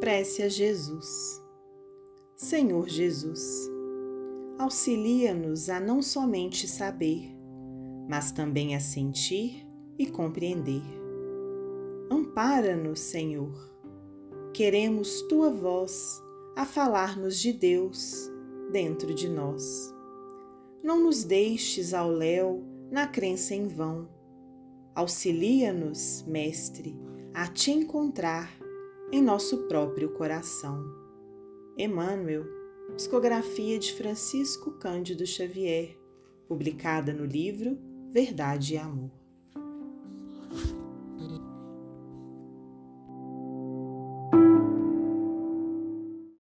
Prece a Jesus. Senhor Jesus, auxilia-nos a não somente saber, mas também a sentir e compreender. Ampara-nos, Senhor. Queremos tua voz a falar-nos de Deus dentro de nós. Não nos deixes ao léu na crença em vão. Auxilia-nos, Mestre, a te encontrar em nosso próprio coração. Emmanuel, psicografia de Francisco Cândido Xavier, publicada no livro Verdade e Amor.